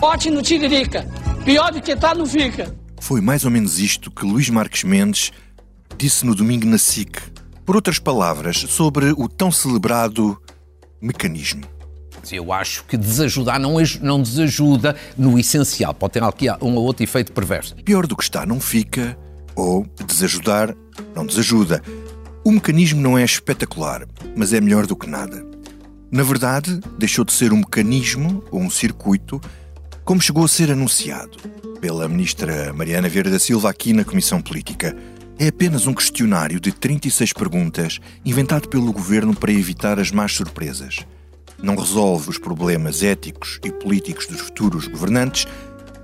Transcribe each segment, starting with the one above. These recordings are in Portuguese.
Pote no Tiririca. Pior do que tá, não fica. Foi mais ou menos isto que Luís Marques Mendes disse no domingo na SIC. Por outras palavras, sobre o tão celebrado mecanismo. Eu acho que desajudar não, não desajuda no essencial. Pode ter aqui um ou outro efeito perverso. Pior do que está não fica, ou desajudar não desajuda. O mecanismo não é espetacular, mas é melhor do que nada. Na verdade, deixou de ser um mecanismo ou um circuito, como chegou a ser anunciado pela ministra Mariana Vieira da Silva aqui na Comissão Política. É apenas um questionário de 36 perguntas inventado pelo governo para evitar as más surpresas. Não resolve os problemas éticos e políticos dos futuros governantes,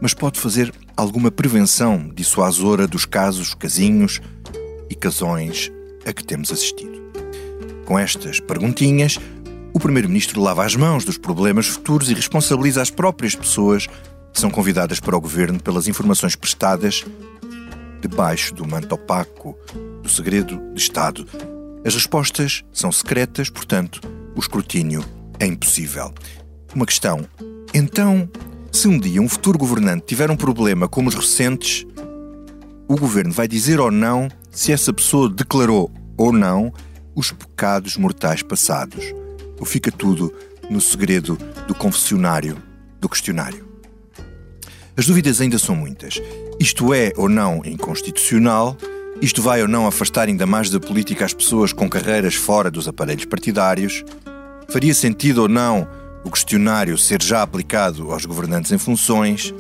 mas pode fazer alguma prevenção dissuasora dos casos casinhos e casões a que temos assistido. Com estas perguntinhas, o Primeiro-Ministro lava as mãos dos problemas futuros e responsabiliza as próprias pessoas que são convidadas para o governo pelas informações prestadas debaixo do manto opaco do segredo de Estado. As respostas são secretas, portanto, o escrutínio é impossível. Uma questão. Então, se um dia um futuro governante tiver um problema como os recentes, o governo vai dizer ou não se essa pessoa declarou ou não os pecados mortais passados. Fica tudo no segredo do confessionário, do questionário. As dúvidas ainda são muitas. Isto é ou não inconstitucional? Isto vai ou não afastar ainda mais da política as pessoas com carreiras fora dos aparelhos partidários? Faria sentido ou não o questionário ser já aplicado aos governantes em funções?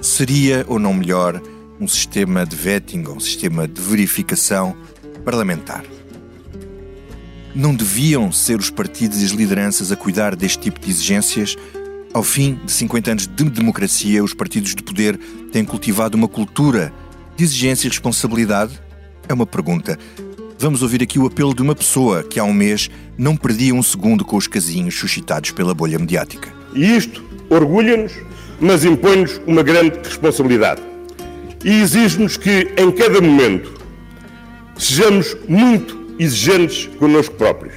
Seria ou não melhor um sistema de vetting ou um sistema de verificação parlamentar? Não deviam ser os partidos e as lideranças a cuidar deste tipo de exigências? Ao fim de 50 anos de democracia, os partidos de poder têm cultivado uma cultura de exigência e responsabilidade? É uma pergunta. Vamos ouvir aqui o apelo de uma pessoa que há um mês não perdia um segundo com os casinhos suscitados pela bolha mediática. E isto orgulha-nos, mas impõe-nos uma grande responsabilidade. E exige-nos que, em cada momento, sejamos muito exigentes connosco próprios.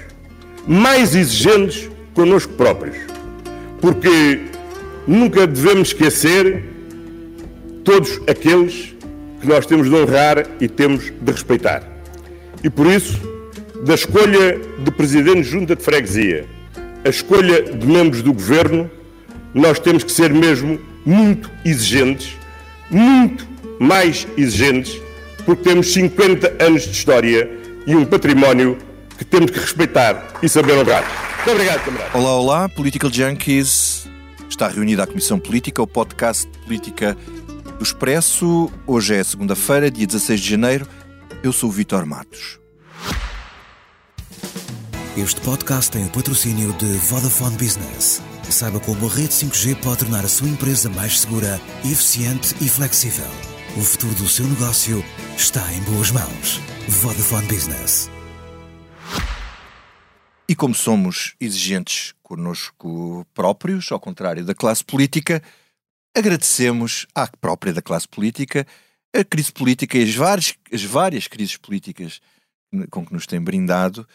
Mais exigentes connosco próprios. Porque nunca devemos esquecer todos aqueles que nós temos de honrar e temos de respeitar. E por isso, da escolha de presidente de junta de freguesia, a escolha de membros do governo, nós temos que ser mesmo muito exigentes, muito mais exigentes, porque temos 50 anos de história e um património que temos que respeitar e saber honrar. Muito obrigado, camarada. Olá, olá, Political Junkies. Está reunida a Comissão Política, o podcast Política do Expresso. Hoje é segunda-feira, dia 16 de janeiro. Eu sou o Vitor Matos. Este podcast tem o patrocínio de Vodafone Business. Saiba como a rede 5G pode tornar a sua empresa mais segura, eficiente e flexível. O futuro do seu negócio está em boas mãos. Vodafone Business. E como somos exigentes conosco próprios, ao contrário da classe política, agradecemos à própria da classe política a crise política e as várias, as várias crises políticas com que nos tem brindado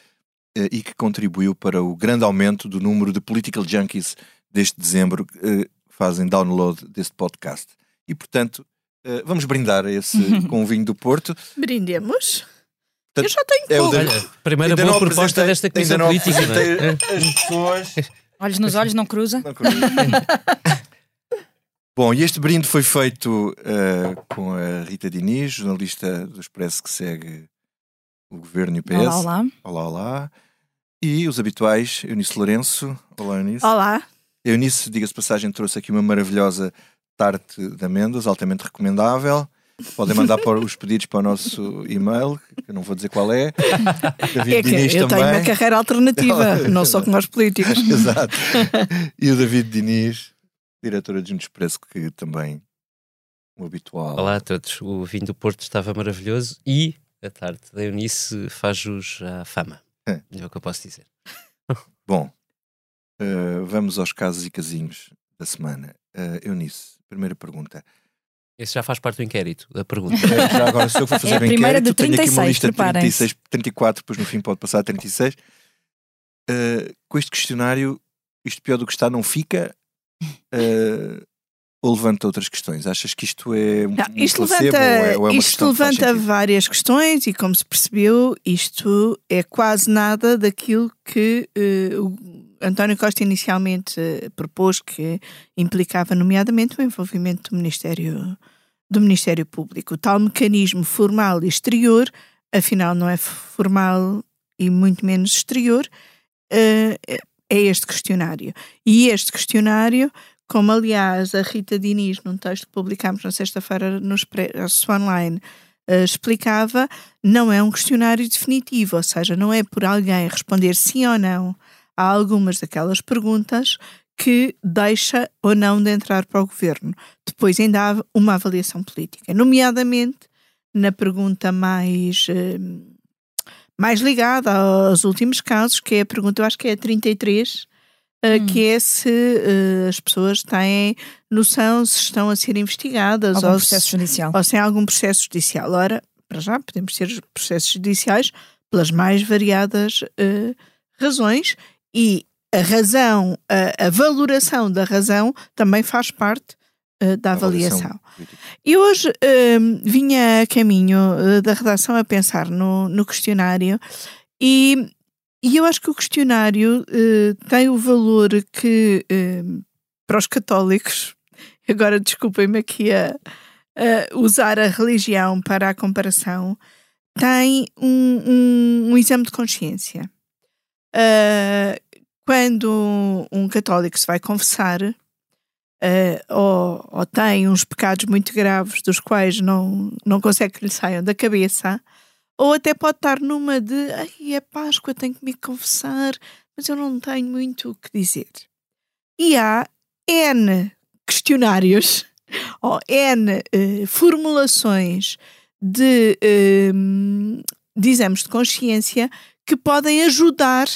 eh, e que contribuiu para o grande aumento do número de political junkies deste dezembro que eh, fazem download deste podcast. E, portanto, eh, vamos brindar esse com o vinho do Porto. Brindemos. Portanto, Eu já tenho é Olha, primeira Ainda boa não proposta desta comissão ainda não política. não é? apresentei as pessoas. Olhos nos olhos, não cruza? Não acredito. Bom, e este brinde foi feito eh, com a Rita Diniz, jornalista do Expresso que segue o governo e o PS. Olá, olá. Olá, olá. E os habituais, Eunice Lourenço. Olá, Eunice. Olá. Eunice, diga-se passagem, trouxe aqui uma maravilhosa tarte de amêndoas, altamente recomendável. Podem mandar para os pedidos para o nosso e-mail, que eu não vou dizer qual é. David É que Diniz eu também. tenho uma carreira alternativa, não só com os políticos. Exato. E o David Diniz, diretor adjunto de Expresso, que também um habitual. Olá a todos. O vinho do Porto estava maravilhoso e a tarde da Eunice faz jus à fama. É. É o que eu posso dizer. Bom, eh, vamos aos casos e casinhos da semana. Uh, Eunice, primeira pergunta. Esse já faz parte do inquérito, da pergunta. Eh, já agora, se eu for fazer É a o primeira inquérito, de tenho aqui uma 36, lista de preparem-se. 36, 34, depois no fim pode passar a 36. Uh, com este questionário, isto pior do que está não fica. Uh, ou levanta outras questões? Achas que isto é um, Não, um isto placebo levanta, ou é, ou é isto que levanta sentido? várias questões e, como se percebeu, isto é quase nada daquilo que eh, o António Costa inicialmente eh, propôs, que implicava, nomeadamente, o envolvimento do Ministério, do Ministério Público. O tal mecanismo formal e exterior, afinal, não é formal e muito menos exterior, eh, é este questionário. E este questionário como aliás a Rita Diniz, num texto que publicámos na sexta-feira no Expresso Online, eh, explicava, não é um questionário definitivo, ou seja, não é por alguém responder sim ou não a algumas daquelas perguntas que deixa ou não de entrar para o governo. Depois ainda há uma avaliação política, nomeadamente na pergunta mais, eh, mais ligada aos últimos casos, que é a pergunta, eu acho que é a 33, Uh, que é se uh, as pessoas têm noção se estão a ser investigadas Algum ou, processo se, judicial. ou se tem algum processo judicial. Ora, para já, podemos ter processos judiciais pelas mais variadas uh, razões e a razão, a, a, valoração da razão também faz parte da avaliação. E hoje vinha a caminho da redação a pensar no, no questionário e e eu acho que o questionário uh, tem o valor que, uh, para os católicos, agora desculpem-me aqui a, a, usar a religião para a comparação, tem um, um, um exame de consciência. Uh, quando um católico se vai confessar, ou, ou, tem uns pecados muito graves dos quais não, não consegue que lhe saiam da cabeça, ou até pode estar numa de ai, é Páscoa, tenho que me confessar, mas eu não tenho muito o que dizer. E há N questionários ou N uh, formulações de, uh, de exames de consciência que podem ajudar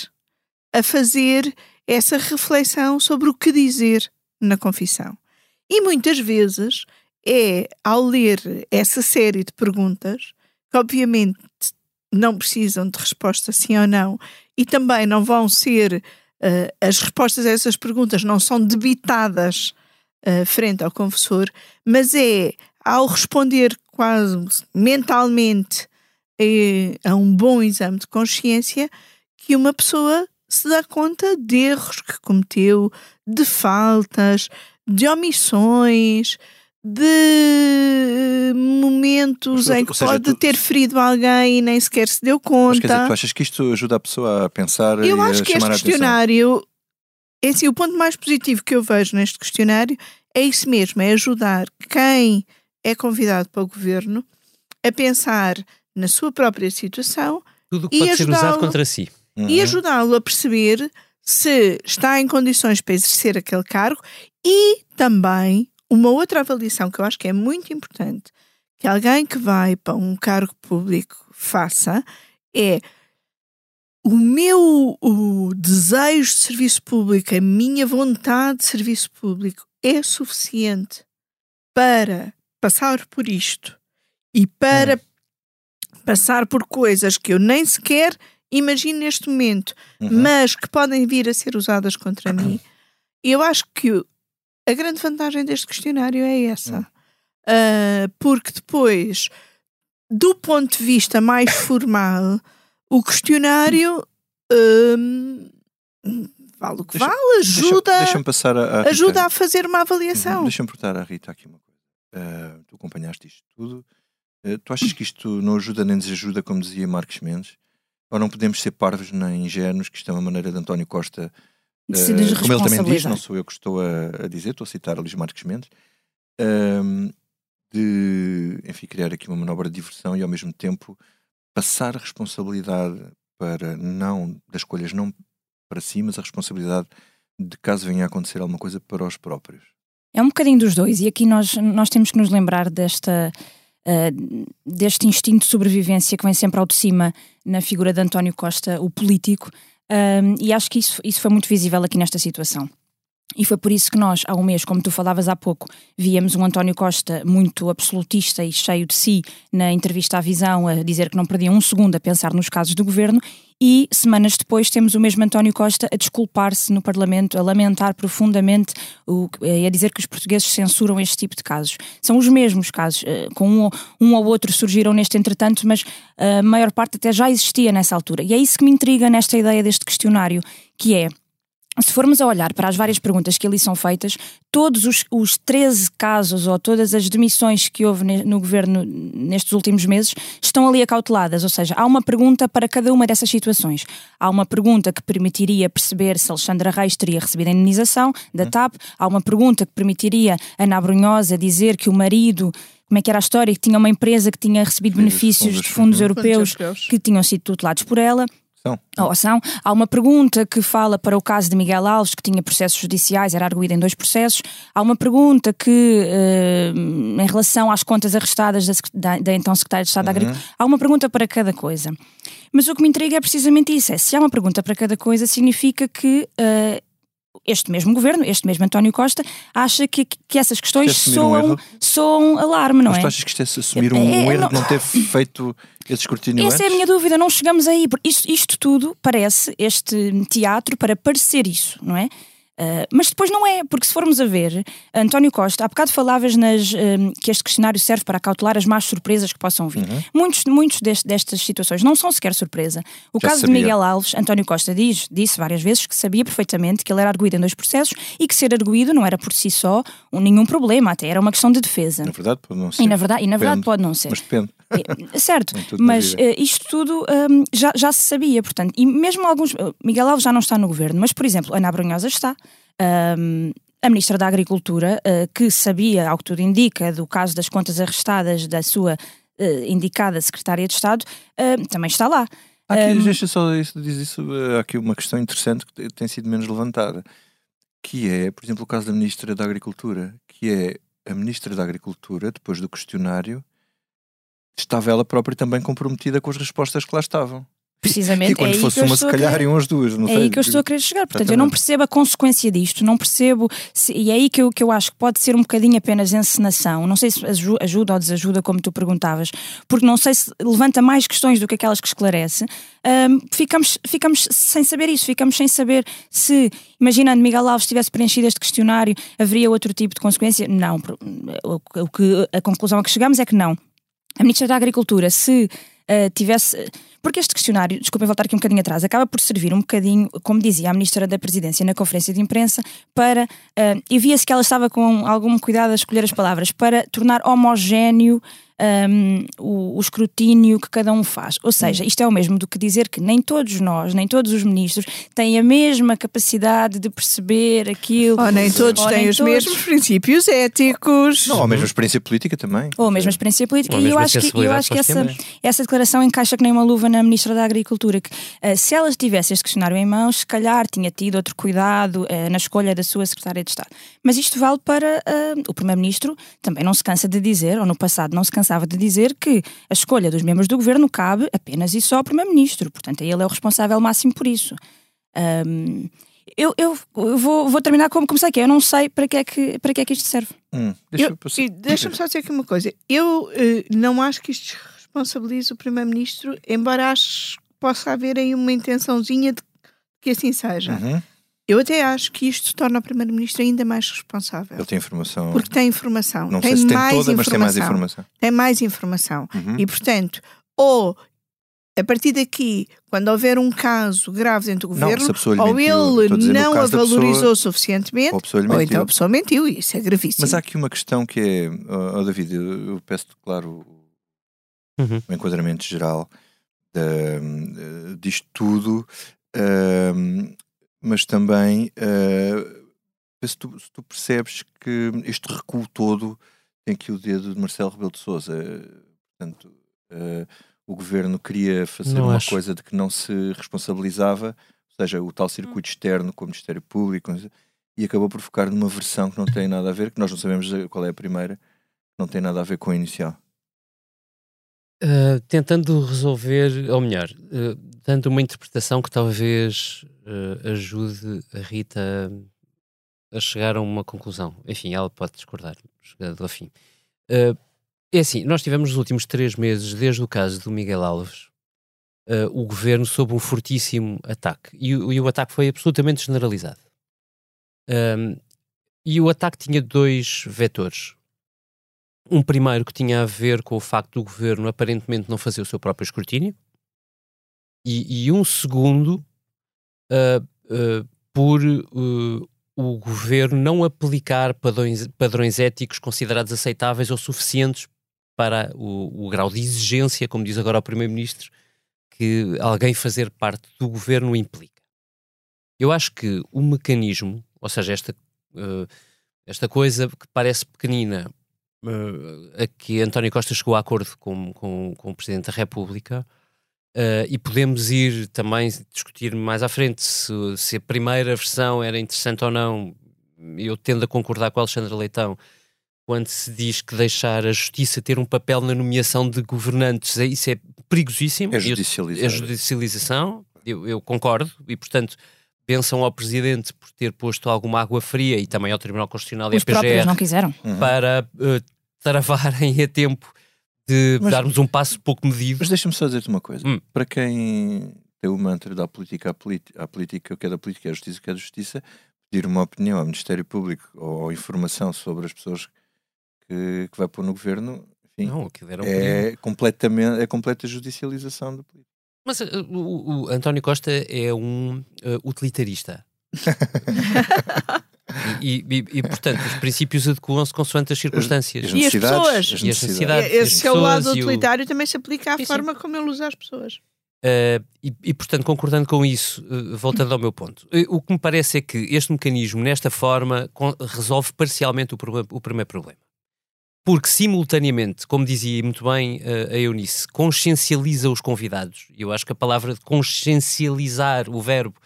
a fazer essa reflexão sobre o que dizer na confissão. E muitas vezes é ao ler essa série de perguntas que obviamente não precisam de resposta sim ou não e também não vão ser uh, as respostas a essas perguntas não são debitadas uh, frente ao confessor, mas é ao responder quase mentalmente a um bom exame de consciência que uma pessoa se dá conta de erros que cometeu, de faltas, de omissões, de momentos Mas, em que seja, pode tu- ter ferido alguém e nem sequer se deu Mas quer dizer, conta. tu achas que isto ajuda a pessoa a pensar Eu e a acho que este atenção? questionário, é assim, o ponto mais positivo que eu vejo neste questionário é isso mesmo, é ajudar quem é convidado para o governo a pensar na sua própria situação Tudo que E pode ser usado ajudá-lo. contra si. Uhum. e ajudá-lo a perceber se está em condições para exercer aquele cargo e também uma outra avaliação que eu acho que é muito importante que alguém que vai para um cargo público faça é o meu o desejo de serviço público, a minha vontade de serviço público é suficiente para passar por isto e para passar por coisas que eu nem sequer imagino neste momento, Uhum. mas que podem vir a ser usadas contra mim. Eu acho que a grande vantagem deste questionário é essa. Ah, porque depois, do ponto de vista mais formal, o questionário hum, vale o que Deixa- vale, ajuda, Deixa- Deixa-me passar a, a Rita. ajuda a fazer uma avaliação. Uhum. Deixa-me perguntar à Rita aqui uma coisa. Ah, tu acompanhaste isto tudo. Ah, tu achas que isto não ajuda nem desajuda, como dizia Marcos Mendes? Ou não podemos ser parvos nem ingênuos, que isto é uma maneira de António Costa, se como ele também diz, não sou eu que estou a, a dizer, estou a citar a Luís Marcos Mendes, ahm, de, enfim, criar aqui uma manobra de diversão e ao mesmo tempo passar a responsabilidade para não, das escolhas não para si, mas a responsabilidade de caso venha a acontecer alguma coisa para os próprios. É um bocadinho dos dois, e aqui nós, nós temos que nos lembrar desta, ah, deste instinto de sobrevivência que vem sempre ao de cima na figura de António Costa, o político, ah, e acho que isso, isso foi muito visível aqui nesta situação. E foi por isso que nós, há um mês, como tu falavas há pouco, víamos um António Costa muito absolutista e cheio de si na entrevista à Visão, a dizer que não perdia um segundo a pensar nos casos do governo, e semanas depois temos o mesmo António Costa a desculpar-se no Parlamento, a lamentar profundamente o, e a dizer que os portugueses censuram este tipo de casos. São os mesmos casos, eh, com um, um ou outro surgiram neste entretanto, mas a maior parte até já existia nessa altura. E é isso que me intriga nesta ideia deste questionário, que é se formos a olhar para as várias perguntas que ali são feitas, todos os, os 13 casos ou todas as demissões que houve ne, no governo nestes últimos meses estão ali acauteladas, ou seja, há uma pergunta para cada uma dessas situações. Há uma pergunta que permitiria perceber se Alexandra Reis teria recebido a indenização da TAP, há uma pergunta que permitiria Ana Brunhosa dizer que o marido como é que era a história, que tinha uma empresa que tinha recebido benefícios de fundos europeus. que tinham sido tutelados por ela. São. Oh, são. Há uma pergunta que fala para o caso de Miguel Alves, que tinha processos judiciais, era arguído em dois processos. Há uma pergunta que, uh, em relação às contas arrestadas da, da, da então Secretária de Estado uhum. da Agricultura, há uma pergunta para cada coisa. Mas o que me intriga é precisamente isso: é se há uma pergunta para cada coisa, significa que. Uh, este mesmo governo, este mesmo António Costa, acha que, que essas questões soam, um soam alarme, não Mas é? Mas tu achas que isto é assumir um, é, um erro não... de não ter feito esse escrutínio Essa antes? é a minha dúvida, não chegamos aí. Isto, isto tudo parece, este teatro, para parecer isso, não é? Uh, mas depois não é, porque se formos a ver, António Costa, há bocado falavas nas, uh, que este questionário serve para acautelar as más surpresas que possam vir. Uhum. Muitos, muitos destas situações não são sequer surpresa. O Já caso sabia. de Miguel Alves, António Costa diz, disse várias vezes que sabia perfeitamente que ele era arguído em dois processos e que ser arguído não era por si só um, nenhum problema, até era uma questão de defesa. Na verdade pode não ser. E na verdade, e na verdade pode não ser. Mas depende. É, certo, mas uh, isto tudo um, já, já se sabia, portanto, e mesmo alguns. Miguel Alves já não está no governo, mas, por exemplo, Ana Brunhosa está. Um, a Ministra da Agricultura, uh, que sabia, ao que tudo indica, do caso das contas arrestadas da sua uh, indicada Secretária de Estado, uh, também está lá. Aqui, um, deixa só isso, diz isso, há aqui uma questão interessante que tem sido menos levantada, que é, por exemplo, o caso da Ministra da Agricultura, que é a Ministra da Agricultura, depois do questionário, estava ela própria também comprometida com as respostas que lá estavam. Precisamente. E quando é fosse uma, se calhar, iam as duas. Não é sei. aí que eu estou a querer chegar. Portanto, Exatamente. eu não percebo a consequência disto, não percebo. Se, e é aí que eu, que eu acho que pode ser um bocadinho apenas encenação. Não sei se ajuda ou desajuda, como tu perguntavas, porque não sei se levanta mais questões do que aquelas que esclarece. Um, ficamos, ficamos sem saber isso, ficamos sem saber se, imaginando Miguel Alves tivesse preenchido este questionário, haveria outro tipo de consequência. Não. O, o que, a conclusão a que chegamos é que não. A Ministra da Agricultura, se uh, tivesse. Porque este questionário, desculpem voltar aqui um bocadinho atrás, acaba por servir um bocadinho, como dizia a Ministra da Presidência na conferência de imprensa, para. Uh, e via-se que ela estava com algum cuidado a escolher as palavras, para tornar homogéneo um, o, o, escrutínio que cada um faz. Ou seja, isto é o mesmo do que dizer que nem todos nós, nem todos os ministros, têm a mesma capacidade de perceber aquilo. Ou nem todos ou têm nem os todos... mesmos princípios éticos. Não, ou a mesma experiência política também. Ou a mesma experiência política. E eu acho que, eu acho que essa, essa declaração encaixa que nem uma luva na Ministra da Agricultura, que uh, se ela tivesse este questionário em mãos, se calhar tinha tido outro cuidado uh, na escolha da sua Secretária de Estado. Mas isto vale para uh, o Primeiro-Ministro, também não se cansa de dizer, ou no passado não se cansa cansava de dizer que a escolha dos membros do governo cabe apenas e só ao Primeiro-Ministro. Portanto, ele é o responsável máximo por isso. Um, eu, eu, vou, vou, terminar como comecei, que é, eu não sei para que é que, para que, é que isto serve. Hum, Deixa-me deixa só dizer aqui uma coisa. Eu uh, não acho que isto responsabilize o Primeiro-Ministro, embora acho que possa haver aí uma intençãozinha de que assim seja. Uhum. Eu até acho que isto torna o Primeiro-Ministro ainda mais responsável. Ele tem informação. Porque tem informação. Não tem sei se mais tem toda, informação. mas tem mais informação. Tem mais informação. Uhum. E, portanto, ou a partir daqui, quando houver um caso grave dentro do governo, não, ou mentiu, ele não a valorizou pessoa, suficientemente, ou, ou, então a pessoa mentiu. Isso é gravíssimo. Mas há aqui uma questão que é, oh, David, eu, peço-te, claro, uhum. um enquadramento geral de, disto tudo. Uh, mas também uh, se, tu, se, tu, percebes que este recuo todo tem aqui o dedo de Marcelo Rebelo de Sousa. Portanto, uh, o governo queria fazer não uma acho. coisa de que não se responsabilizava, ou seja, o tal circuito externo com o Ministério Público, e acabou por focar numa versão que não tem nada a ver, que nós não sabemos qual é a primeira, não tem nada a ver com a inicial. Uh, tentando resolver, ou melhor, uh, dando uma interpretação que talvez uh, ajude a Rita a chegar a uma conclusão. Enfim, ela pode discordar, chegando ao fim. é assim, nós tivemos nos últimos três meses, desde o caso do Miguel Alves, o governo sob um fortíssimo ataque. E, e o ataque foi absolutamente generalizado. Um, e o ataque tinha dois vetores. Um primeiro que tinha a ver com o facto do governo aparentemente não fazer o seu próprio escrutínio, e, e um segundo uh, uh, por uh, o governo não aplicar padrões, padrões éticos considerados aceitáveis ou suficientes para o, o grau de exigência, como diz agora o Primeiro-Ministro, que alguém fazer parte do governo implica. Eu acho que o mecanismo, ou seja, esta, esta coisa que parece pequenina, a que António Costa chegou a acordo com, com, com o Presidente da República, uh, e podemos ir também discutir mais à frente se, se, a primeira versão era interessante ou não. Eu tendo a concordar com o Alexandre Leitão quando se diz que deixar a justiça ter um papel na nomeação de governantes, é, isso é perigosíssimo. É judicialização. É judicialização, eu, eu concordo, e portanto pensam ao Presidente por ter posto alguma água fria e também ao Tribunal Constitucional Os e à PGR não quiseram. Uhum. para uh, travarem a tempo de mas, darmos um passo pouco medido. Mas deixa-me só dizer-te uma coisa. Hum. Para quem tem o mantra da política à, política, à política, o que é da política é a justiça, o que é da justiça, pedir uma opinião ao Ministério Público ou, ou informação sobre as pessoas que, que vai pôr no governo, enfim, não, é, completamente, é completa judicialização da política. Mas uh, o, o, António Costa é um uh, utilitarista. e, e, e, portanto, os princípios adequam-se consoante as circunstâncias. As e as pessoas. E as necessidades. Esse seu lado utilitário o... também se aplica à sim, forma sim. como ele usa as pessoas. Uh, e, e, portanto, concordando com isso, uh, voltando ao meu ponto, uh, o que me parece é que este mecanismo, nesta forma, resolve parcialmente o, o primeiro problema porque simultaneamente, como dizia muito bem uh, a Eunice, consciencializa os convidados. Eu acho que a palavra de consciencializar, o verbo,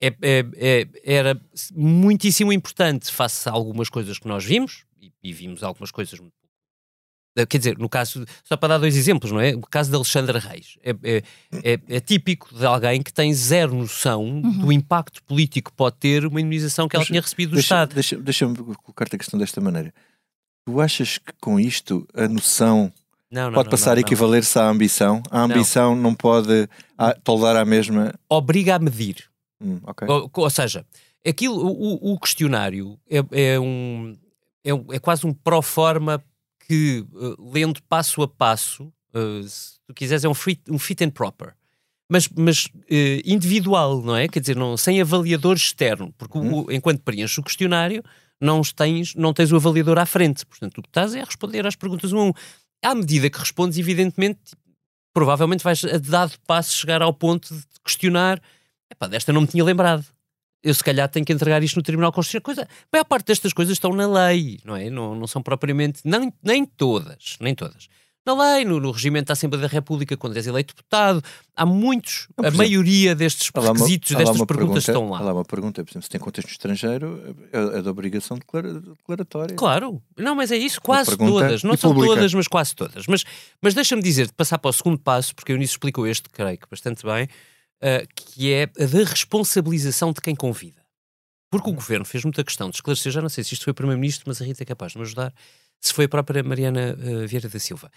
é, é, é, era muitíssimo importante face a algumas coisas que nós vimos, e, e vimos algumas coisas Quer dizer, no caso, só para dar dois exemplos, não é? O caso de Alexandra Reis é, é, é, é típico de alguém que tem zero noção uhum. do impacto político que pode ter uma indenização que ela tinha recebido do deixa, Estado. Deixa-me deixa colocar-te a questão desta maneira. Tu achas que com isto a noção não, não, pode não, passar a equivaler-se à ambição? A ambição não, pode a, toldar a mesma. Obriga a medir. Hum, okay. ou, ou, seja, aquilo, o, o questionário é, é um, é, é, quase um pró-forma que, uh, lendo passo a passo, uh, se tu quiseres, é um fit, um fit and proper. Mas, mas uh, individual, não é? Quer dizer, não, sem avaliador externo, porque hum. o, enquanto preenches o questionário, não tens, não tens o avaliador à frente. Portanto, o que estás é a responder às perguntas um a um. À medida que respondes, evidentemente, provavelmente vais a dado passo chegar ao ponto de questionar epá, desta não me tinha lembrado. Eu se calhar tenho que entregar isto no Tribunal Constitucional. Coisa, a maior parte destas coisas estão na lei, não é? Não, não são propriamente, nem, nem todas, nem todas na lei, no, no regimento da Assembleia da República, quando és eleito deputado. Há muitos, não, a exemplo, maioria destes requisitos, destas perguntas pergunta, estão lá. Há lá uma pergunta, por exemplo, se tem contexto estrangeiro, é, é da obrigação declaratória. Claro, não, mas é isso, quase todas. Não são pública. todas, mas quase todas. Mas, mas deixa-me dizer, de passar para o segundo passo, porque eu nisso explicou este, creio que bastante bem, uh, que é a da responsabilização de quem convida. Porque o governo fez muita questão de esclarecer, já não sei se isto foi o Primeiro-Ministro, mas a Rita é capaz de me ajudar, se foi a própria Mariana uh, Vieira da Silva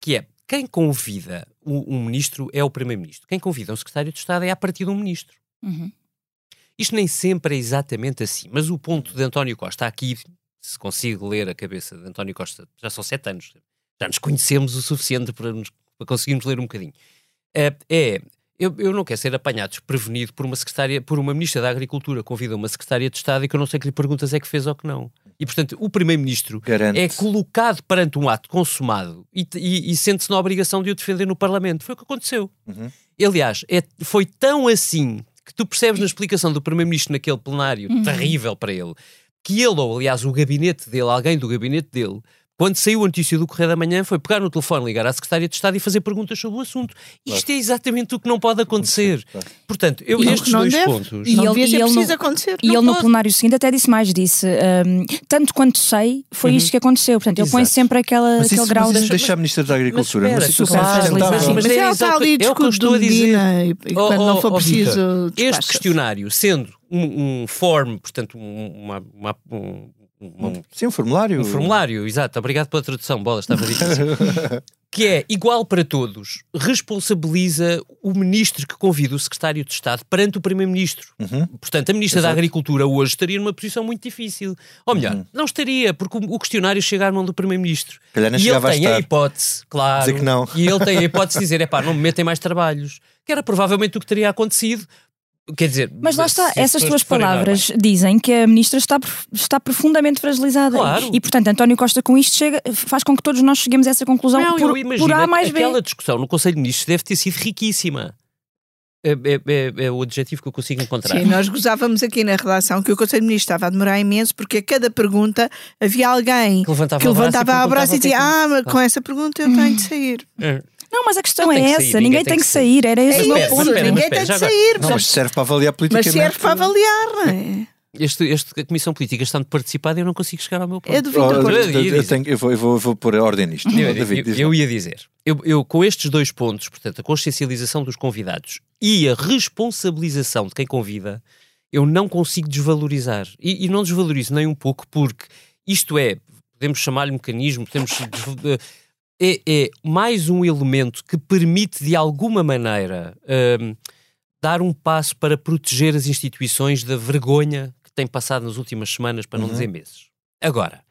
que é quem convida um, um ministro é o primeiro-ministro. Quem convida um secretário de Estado é a partir de um ministro. Uhum. Isto nem sempre é exatamente assim, mas o ponto de António Costa aqui, se consigo ler a cabeça de António Costa, já são sete anos, já nos conhecemos o suficiente para, nos, para conseguirmos ler um bocadinho. É, é eu, eu, não quero ser apanhado desprevenido por uma secretária, por uma ministra da Agricultura convida uma secretária de Estado e que eu não sei que lhe perguntas é que fez ou que não. E, portanto, o Primeiro-Ministro é colocado perante um ato consumado e, e, e sente-se na obrigação de o defender no Parlamento. Foi o que aconteceu. Uhum. Aliás, é, foi tão assim que tu percebes na explicação do Primeiro-Ministro naquele plenário, uhum. terrível para ele, que ele, ou aliás o gabinete dele, alguém do gabinete dele, quando saiu a notícia do Correio da Manhã, foi pegar no telefone, ligar à Secretária de Estado e fazer perguntas sobre o assunto. Claro. Isto é exatamente o que não pode acontecer. Claro. Portanto, eu, estes dois deve. pontos. E não ele, e ele no, acontecer. E ele no plenário seguinte até disse mais: disse, um, tanto quanto sei, foi uhum. isto que aconteceu. Portanto, ele põe sempre aquela, mas aquele isso, grau mas de. deixa a Ministra da Agricultura mas, situação claro, mas, mas, ela está ali a discutir do Medina e, e quando não for preciso. Este questionário, sendo um, um form, portanto, uma, uma, um, um, Sim, um formulário. um formulário, exato, obrigado pela tradução, bola, estava difícil. que é igual para todos, responsabiliza o ministro que convida o secretário de Estado perante o primeiro-ministro. Portanto, a ministra da Exato. Agricultura hoje estaria numa posição muito difícil. Ou melhor, não estaria, porque o questionário chega à mão do primeiro-ministro. E ele tem a estar. hipótese, claro. Dizer que não. E ele tem a hipótese de dizer: é pá, não me metem mais trabalhos. Que era provavelmente o que teria acontecido. Quer dizer, Mas lá está, essas tuas palavras dizem que a ministra está, está profundamente fragilizada. Claro. E, portanto, António Costa com isto chega, faz com que todos nós cheguemos a essa conclusão Não, por, eu imagino, por A mais B. aquela discussão no Conselho de Ministros deve ter sido riquíssima. É, é- é- é o adjetivo que eu consigo encontrar. Sim, nós gozávamos aqui na redação que o Conselho de Ministros estava a demorar imenso porque a cada pergunta havia alguém Que levantava que o braço e levantava o braço e dizia: Ah, é mas que- com essa pergunta eu tenho de sair. É. Não, mas a questão Não é que essa, sair, ninguém ninguém tem que sair, era esse É o meu mas ponto. ninguém mas tem já sair. Não, mas serve para avaliar Mas politicamente. serve para avaliar, não é? Este, este, a Comissão Política está muito participada e eu não consigo chegar ao meu ponto. É do Oh, eu eu, tenho- eu vou, eu vou- eu vou pôr ordem nisto. Eu, David, eu- ia dizer, eu, eu com estes dois pontos, portanto, a consciencialização dos convidados e a responsabilização de quem convida, eu não consigo desvalorizar. E, e não desvalorizo nem um pouco, porque isto é, podemos chamar-lhe mecanismo, podemos. É, é mais um elemento que permite, de alguma maneira, hum, dar um passo para proteger as instituições da vergonha que tem passado nas últimas semanas, para não dizer meses. Agora,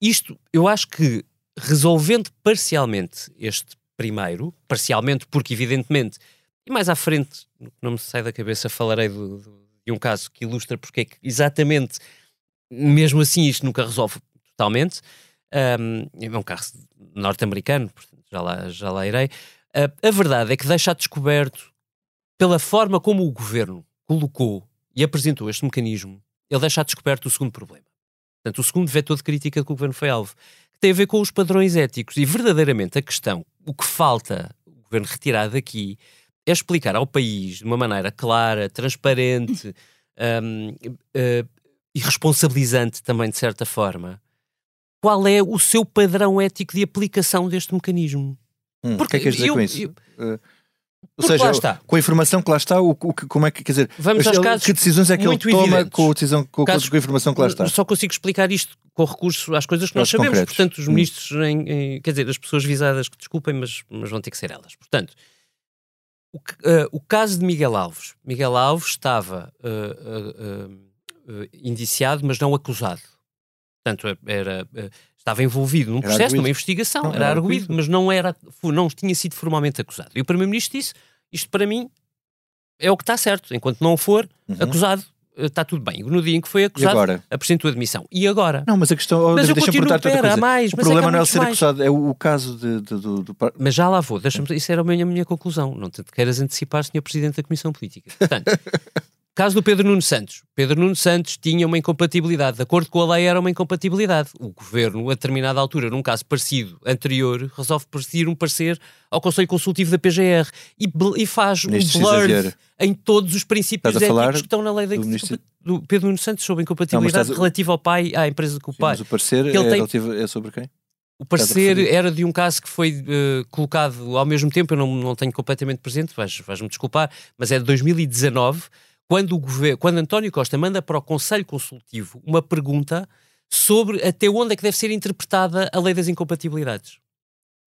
isto, eu acho que resolvendo parcialmente este primeiro, parcialmente porque, evidentemente, e mais à frente, não me sai da cabeça, falarei do- do- de um caso que ilustra porque é que, exatamente, mesmo assim, isto nunca resolve totalmente. Um, é um carro norte-americano, já lá, já lá irei. Uh, a verdade é que deixa a descoberto, pela forma como o governo colocou e apresentou este mecanismo, ele deixa a descoberto o segundo problema. Portanto, o segundo vetor de crítica que o governo foi alvo, que tem a ver com os padrões éticos. E verdadeiramente a questão, o que falta o governo retirar daqui, é explicar ao país de uma maneira clara, transparente um, eh, e responsabilizante também, de certa forma, qual é o seu padrão ético de aplicação deste mecanismo. Hum, o Porque que é que queres dizer eu- com isso? eu- Eh, ou seja, está. com a informação que lá está, o, o como é que quer dizer? Vamos aos ele- casos que decisões é que ele toma evidentes. com a, decisão, com, Casos- com a informação que lá está? Só consigo explicar isto com recurso às coisas que nós sabemos. concretos. Portanto, os Hum. ministros, em- em- quer dizer, as pessoas visadas, que desculpem, mas, mas vão ter que ser elas. Portanto, o, eh, o caso de Miguel Alves. Miguel Alves estava eh, indiciado, mas não acusado. Portanto, era, eh, estava envolvido num processo, numa investigação, Não, era, era arguído, mas não, era, não tinha sido formalmente acusado. E o Primeiro-Ministro disse: isto para mim é o que está certo. Enquanto não for acusado, eh, está tudo bem. No dia em que foi Uhum. Acusado, apresentou admissão. E agora? Não, mas a questão. Mas eu David, deixa-me continuo, pera, mais, o mas é problema há não é ser mais. acusado, é o, o caso de, de- Mas já lá vou, deixa-me, isso era a minha, a minha conclusão. Não te queiras antecipar, Sr. Presidente da Comissão Política. Portanto, caso do Pedro Nuno Santos. Pedro Nuno Santos tinha uma incompatibilidade. De acordo com a lei, era uma incompatibilidade. O Governo, a determinada altura, num caso parecido anterior, resolve pedir um parecer ao Conselho Consultivo da PGR e, e faz Ministro um blur em todos os princípios Estás éticos que estão na lei da do ministro- do Pedro Nuno Santos sobre incompatibilidade Não, estás relativa ao pai, à empresa com o pai. mas o parecer que é, tem- relativo- é sobre quem? O parecer era de um caso que foi eh, colocado ao mesmo tempo, eu não, não tenho completamente presente, vais- vais-me desculpar, mas é de 2019, quando, o governo, quando António Costa manda para o Conselho Consultivo uma pergunta sobre até onde é que deve ser interpretada a lei das incompatibilidades.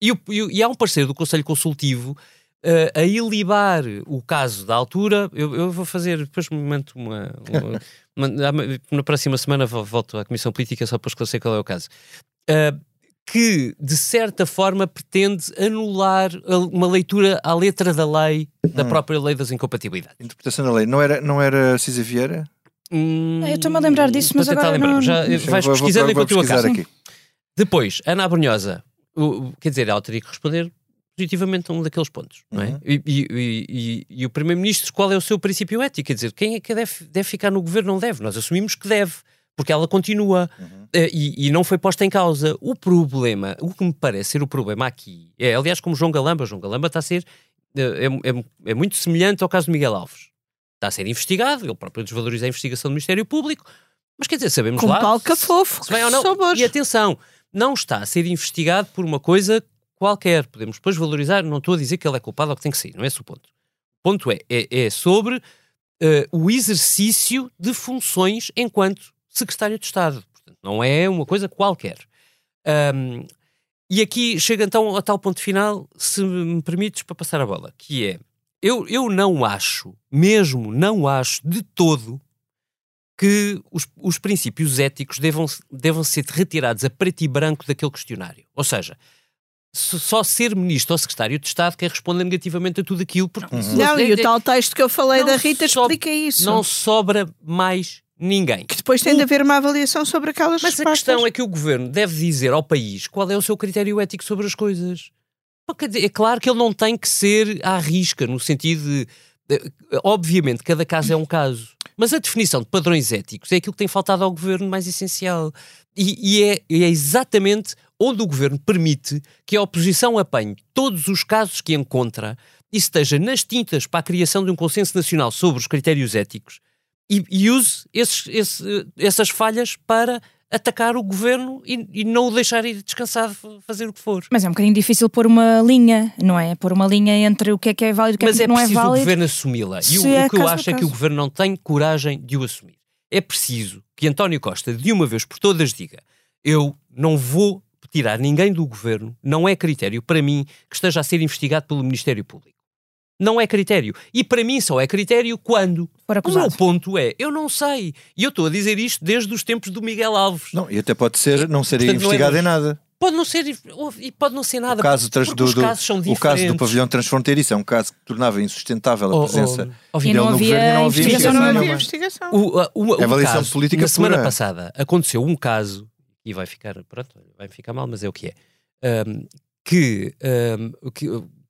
E, o- e e há um parceiro do Conselho Consultivo eh, a ilibar o caso da altura. Eu, eu vou fazer, depois me mando uma. uma- uma- na próxima semana vol- volto à Comissão Política só para esclarecer qual é o caso. Eh, que, de certa forma, pretende anular uma leitura à letra da lei, da Hum. própria lei das incompatibilidades. Interpretação da lei. Não era, não era Cisa Vieira? Hum, Eu estou-me a lembrar disso, mas agora lembrar. não- Já, Deixa- vais Vou- pesquisando vou enquanto eu pesquisar aqui. Depois, Ana o- o- quer dizer, ela teria que responder positivamente a um daqueles pontos, não é? Uhum. E, e- e- e- e o Primeiro-Ministro, qual é o seu princípio ético? Quer dizer, quem é que deve, deve ficar no governo? Não deve. Nós assumimos que deve, porque ela continua Uhum. eh, e, e não foi posta em causa. O problema, o que me parece ser o problema aqui, é, aliás, como João Galamba, João Galamba está a ser, eh, é, é- é muito semelhante ao caso de Miguel Alves. Está a ser investigado, ele próprio desvaloriza a investigação do Ministério Público, mas quer dizer, sabemos Com lá Paulo Cafofo, se vai ou não. E atenção, não está a ser investigado por uma coisa qualquer. Podemos depois valorizar, não estou a dizer que ele é culpado ou que tem que sair, não é esse o ponto. O ponto é, é, é sobre eh, o exercício de funções enquanto secretário de Estado. Portanto, Não é uma coisa qualquer. Um, e aqui chega então a tal ponto final, se me permites, para passar a bola, que é, eu, eu não acho, mesmo não acho de todo, que os, os princípios éticos devam, devam ser retirados a preto e branco daquele questionário. Ou seja, só ser ministro ou secretário de Estado quer responder negativamente a tudo aquilo. Porque uhum. Não, e o tal texto que eu falei da Rita explica isso. Não sobra mais ninguém. Que depois tem o... de haver uma avaliação sobre aquelas Mas respostas. a questão é que o governo deve dizer ao país qual é o seu critério ético sobre as coisas. É claro que ele não tem que ser à risca, no sentido de. Obviamente, cada caso é um caso. Mas a definição de padrões éticos é aquilo que tem faltado ao governo mais essencial. E, e, é, é exatamente onde o governo permite que a oposição apanhe todos os casos que encontra e esteja nas tintas para a criação de um consenso nacional sobre os critérios éticos e, e use esses, esse, essas falhas para atacar o governo e, e, não o deixar ir descansar fazer o que for. Mas é um bocadinho difícil pôr uma linha, não é? Pôr uma linha entre o que é que é válido e o que é que não é válido. Mas é preciso o governo assumi-la. E o, é o que eu acho é que o governo não tem coragem de o assumir. É preciso que António Costa, de uma vez por todas, diga: eu não vou tirar ninguém do governo, não é critério para mim que esteja a ser investigado pelo Ministério Público. Não é critério. E para mim só é critério quando. O meu ponto é, eu não sei. E eu estou a dizer isto desde os tempos do Miguel Alves. Não, e até pode ser, não seria Portanto, investigado não é, em nada. Pode não ser, e pode não ser nada. O caso, porque, do, do, o caso do pavilhão transfronteiriço é um caso que tornava insustentável a oh, presença oh, oh, e não havia investigação. Não havia investigação. O, o, o, é avaliação caso, política na semana passada aconteceu um caso, e vai ficar, pronto, vai ficar mal, mas é o que é, um, que, um, que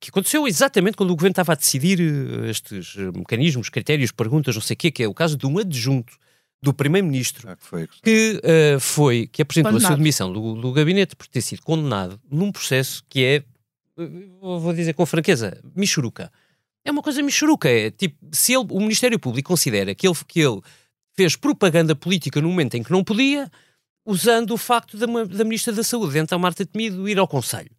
que aconteceu exatamente quando o governo estava a decidir eh, estes eh, mecanismos, critérios, perguntas, não sei o quê, que é o caso de um adjunto do primeiro-ministro ah, que, foi, que uh, foi que apresentou condenado. a sua demissão do, do, gabinete por ter sido condenado num processo que é, vou dizer com franqueza, michuruca. É uma coisa michuruca. É tipo, se ele, o Ministério Público considera que ele, que ele fez propaganda política no momento em que não podia, usando o facto da, da Ministra da Saúde, então Marta Temido, ir ao Conselho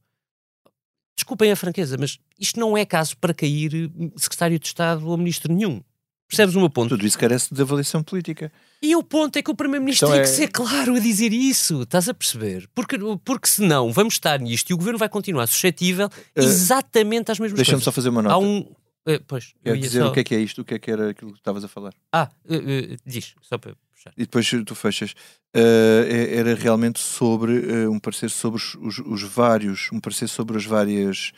desculpem a franqueza, mas isto não é caso para cair secretário de Estado ou ministro nenhum. Percebes o meu ponto? Tudo isso carece de avaliação política. E o ponto é que o Primeiro-Ministro tem é... que ser claro a dizer isso, estás a perceber? Porque, porque senão vamos estar nisto e o Governo vai continuar suscetível uh, exatamente às mesmas deixa coisas. Deixa-me só fazer uma nota. Há um... Uh, pois, Quer dizer só... o que é que é isto, o que é que era aquilo que estavas a falar. Ah, uh, diz, só para puxar. E depois tu fechas. Uh, era realmente sobre uh, um parecer sobre os, os, os, vários, um parecer sobre as várias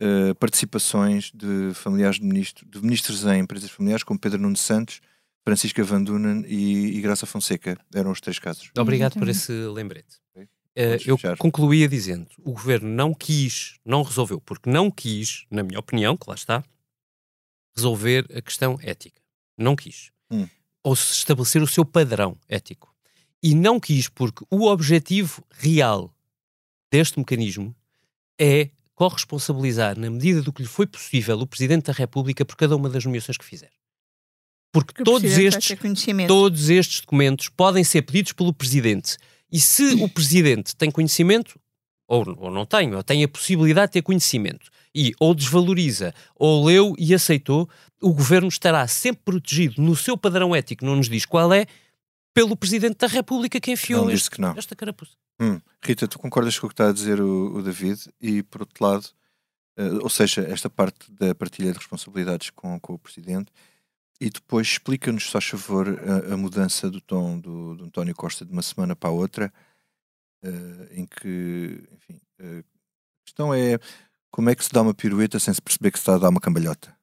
uh, participações de familiares de, ministro, de ministros em empresas familiares, como Pedro Nuno Santos, Francisca Van Dunen e, e Graça Fonseca. Eram os três casos. Obrigado por esse lembrete. Okay. eu concluía dizendo: o governo não quis, não resolveu, porque não quis, na minha opinião, que lá está, resolver a questão ética. Não quis. Hum ou se estabelecer o seu padrão ético. E não quis porque o objetivo real deste mecanismo é corresponsabilizar, na medida do que lhe foi possível, o Presidente da República por cada uma das nomeações que fizer. Porque, porque todos, estes, todos estes documentos podem ser pedidos pelo Presidente. E se o Presidente tem conhecimento, ou, ou não tem, ou tem a possibilidade de ter conhecimento, e ou desvaloriza, ou leu e aceitou, o governo estará sempre protegido no seu padrão ético, não nos diz qual é, pelo Presidente da República que enfiou não este, que não. esta carapuça. Hum. Rita, tu concordas com o que está a dizer o, o David? E por outro lado, uh, ou seja, esta parte da partilha de responsabilidades com, com o Presidente, e depois explica-nos, só favor, a, a, mudança do tom do, do, António Costa de uma semana para a outra, uh, em que, enfim, uh, a questão é como é que se dá uma pirueta sem se perceber que se está a dar uma cambalhota?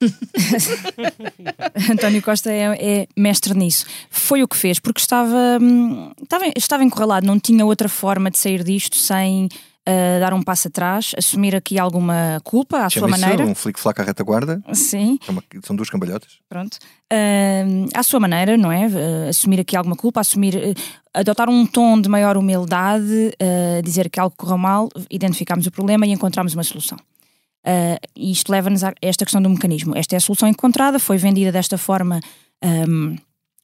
António Costa é, é, mestre nisso. Foi o que fez, porque estava, hum, estava, estava encurralado, não tinha outra forma de sair disto sem uh, dar um passo atrás, assumir aqui alguma culpa à sua maneira. um flick-flack à retaguarda. Sim. É uma, são duas cambalhotas. Pronto. Uh, à sua maneira, não é? Uh, assumir aqui alguma culpa, assumir, adotar um tom de maior humildade, dizer que algo correu mal, identificámos o problema e encontramos uma solução. Uh, e isto leva-nos a esta questão do mecanismo. Esta é a solução encontrada, foi vendida desta forma um,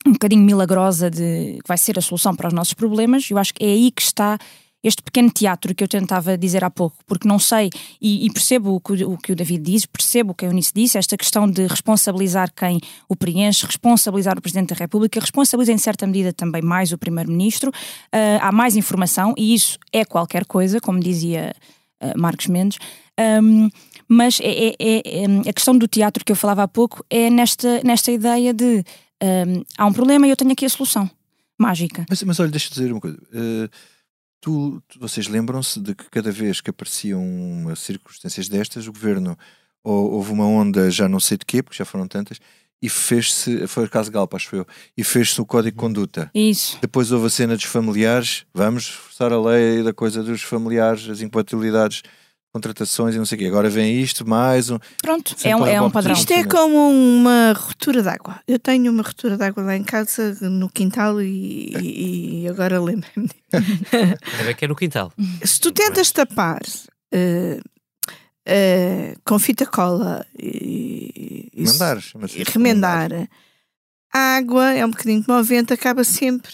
um bocadinho milagrosa de que vai ser a solução para os nossos problemas. Eu acho que é aí que está este pequeno teatro que eu tentava dizer há pouco, porque não sei, e, e percebo o que, o que, o David diz, percebo o que a Eunice disse, esta questão de responsabilizar quem o preenche, responsabilizar o Presidente da República, responsabiliza em certa medida também mais o Primeiro-Ministro, uh, há mais informação, e isso é qualquer coisa, como dizia uh, Marcos Mendes. Um, mas é, é, é, é, a questão do teatro que eu falava há pouco é nesta, nesta ideia de um, há um problema e eu tenho aqui a solução mágica. Mas, mas olha, deixa-te dizer uma coisa. Uh, tu, tu, vocês lembram-se de que cada vez que apareciam circunstâncias destas, o governo ou, houve uma onda, já não sei de quê, porque já foram tantas, e fez-se, foi o caso Galpa, acho eu, e fez-se o código de conduta. Isso. Depois houve a cena dos familiares, vamos forçar a lei da coisa dos familiares, as incompatibilidades contratações e não sei o quê. Agora vem isto, mais um. Pronto, é um, é um padrão. Isto é como uma ruptura d'água. Eu tenho uma ruptura d'água lá em casa, no quintal, e, e agora lembro-me. Ainda que é no quintal. Se tu tentas tapar uh, uh, com fita cola e, e, Mandar, e remendar, a água é um bocadinho como o vento, acaba sempre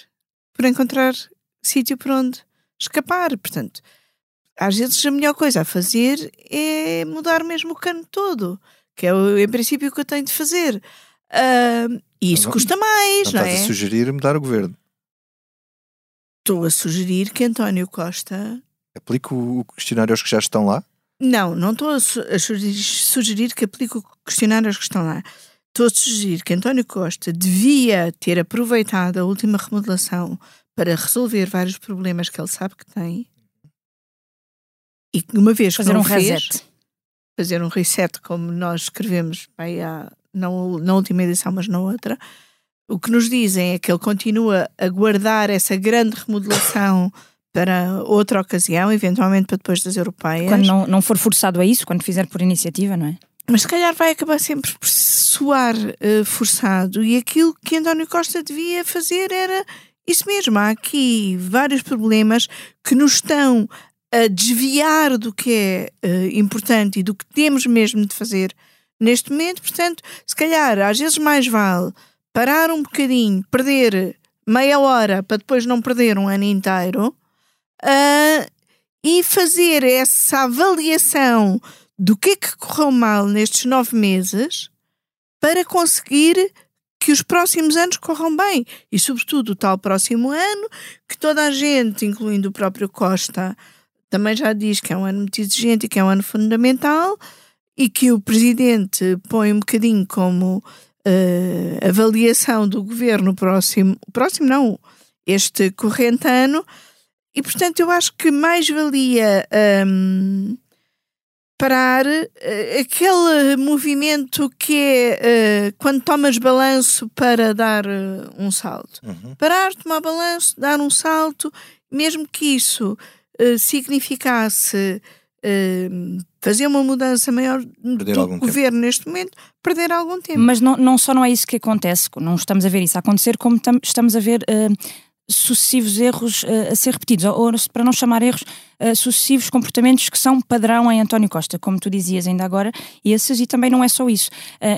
por encontrar sítio por onde escapar. Portanto às vezes a melhor coisa a fazer é mudar mesmo o cano todo, que é o, em princípio o que eu tenho de fazer. Uh, e isso não, custa mais, não, não é? Estás a sugerir mudar o governo. Estou a sugerir que António Costa aplique o questionário aos que já estão lá? Não, não estou a, sugerir, sugerir que aplique o questionário aos que estão lá. Estou a sugerir que António Costa devia ter aproveitado a última remodelação para resolver vários problemas que ele sabe que tem e uma vez fazer que um fez, reset. Fazer um reset, como nós escrevemos bem, há, não na última edição, mas na outra. O que nos dizem é que ele continua a guardar essa grande remodelação para outra ocasião, eventualmente para depois das europeias. Quando não, não for forçado a isso, quando fizer por iniciativa, não é? Mas se calhar vai acabar sempre por soar uh, forçado. E aquilo que António Costa devia fazer era isso mesmo. Há aqui vários problemas que nos estão a desviar do que é uh, importante e do que temos mesmo de fazer neste momento. Portanto, se calhar às vezes mais vale parar um bocadinho, perder meia hora para depois não perder um ano inteiro uh, e fazer essa avaliação do que é que correu mal nestes nove meses para conseguir que os próximos anos corram bem e, sobretudo, o tal próximo ano que toda a gente, incluindo o próprio Costa, também já diz que é um ano muito exigente e que é um ano fundamental e que o presidente põe um bocadinho como uh, avaliação do governo próximo, próximo não, este corrente ano, e portanto eu acho que mais valia um, parar uh, aquele movimento que é uh, quando tomas balanço para dar um salto. Uhum. Parar, tomar balanço, dar um salto, mesmo que isso eh, significasse uh, fazer uma mudança maior perder do governo tempo. neste momento, perder algum tempo. Mas não, não só não é isso que acontece, não estamos a ver isso a acontecer, como tam, estamos a ver uh, sucessivos erros a ser repetidos, ou, ou, para não chamar erros, sucessivos comportamentos que são padrão em António Costa, como tu dizias ainda agora, esses, e também não é só isso.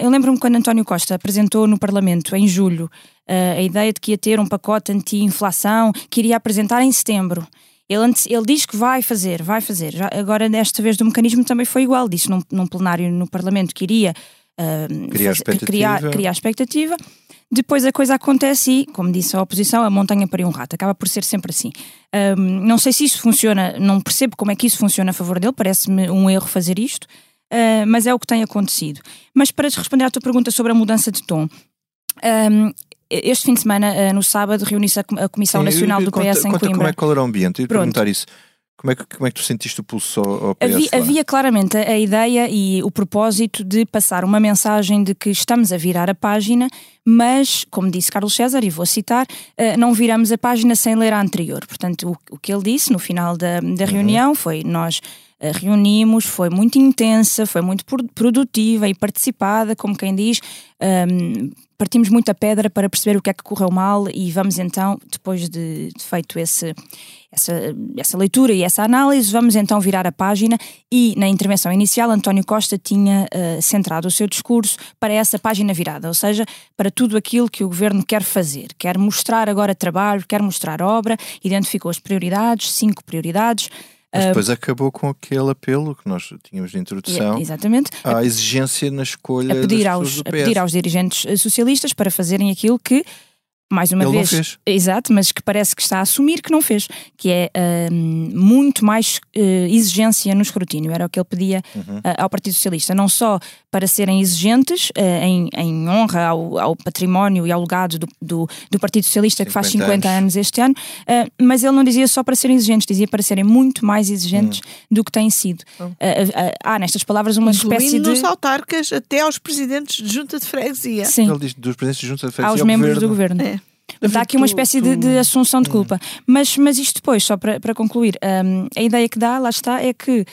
eu lembro-me quando António Costa apresentou no Parlamento, em julho, a ideia de que ia ter um pacote anti-inflação que iria apresentar em setembro. Ele, ele diz que vai fazer, vai fazer. Já, agora, desta vez, do mecanismo também foi igual. Disse num, num plenário no Parlamento que iria uh, criar, expectativa. Criar, criar expectativa. Depois a coisa acontece e, como disse a oposição, a montanha pariu um rato. Acaba por ser sempre assim. Um, não sei se isso funciona, não percebo como é que isso funciona a favor dele, parece-me um erro fazer isto, uh, mas é o que tem acontecido. Mas para responder à tua pergunta sobre a mudança de tom, um, este fim de semana, eh, no sábado, reuniu-se a Comissão Nacional do PS conta, em Coimbra. Como é, qual era o ambiente? Eu perguntar isso. Como é, que, como é que tu sentiste o pulso ao, PS? Havia, havia, claramente a ideia e o propósito de passar uma mensagem de que estamos a virar a página, mas, como disse Carlos César, e vou citar, eh, não viramos a página sem ler a anterior. Portanto, o, o que ele disse no final da, da uhum. reunião foi: nós reunimos, foi muito intensa, foi muito produtiva e participada, como quem diz, um, partimos muita pedra para perceber o que é que correu mal e vamos então, depois de, de feito esse, essa, essa leitura e essa análise, vamos então virar a página e na intervenção inicial António Costa tinha uh, centrado o seu discurso para essa página virada, ou seja, para tudo aquilo que o governo quer fazer, quer mostrar agora trabalho, quer mostrar obra, identificou as prioridades, cinco prioridades, mas depois acabou com aquele apelo que nós tínhamos de introdução Exatamente. à exigência na escolha a pedir, aos, a pedir aos dirigentes socialistas para fazerem aquilo que mais uma Ele vez, não fez. exato, mas que parece que está a assumir que não fez, que é hum, muito mais uh, exigência no escrutínio, era o que ele pedia Uhum. uh, ao Partido Socialista, não só para serem exigentes uh, em, em honra ao, ao património e ao legado do, do, do Partido Socialista que faz 50 50 anos. anos este ano, uh, mas ele não dizia só para serem exigentes, dizia para serem muito mais exigentes Hum. do que têm sido. Uh, uh, uh, há nestas palavras uma espécie de. os autarcas até aos presidentes de junta de freguesia. Sim, Ele diz dos presidentes de junta de freguesia aos ao membros do governo. governo. É. Dá aqui uma espécie de, de assunção de culpa. Mas, mas isto depois, só para, para concluir, hum, a ideia que dá, lá está, é que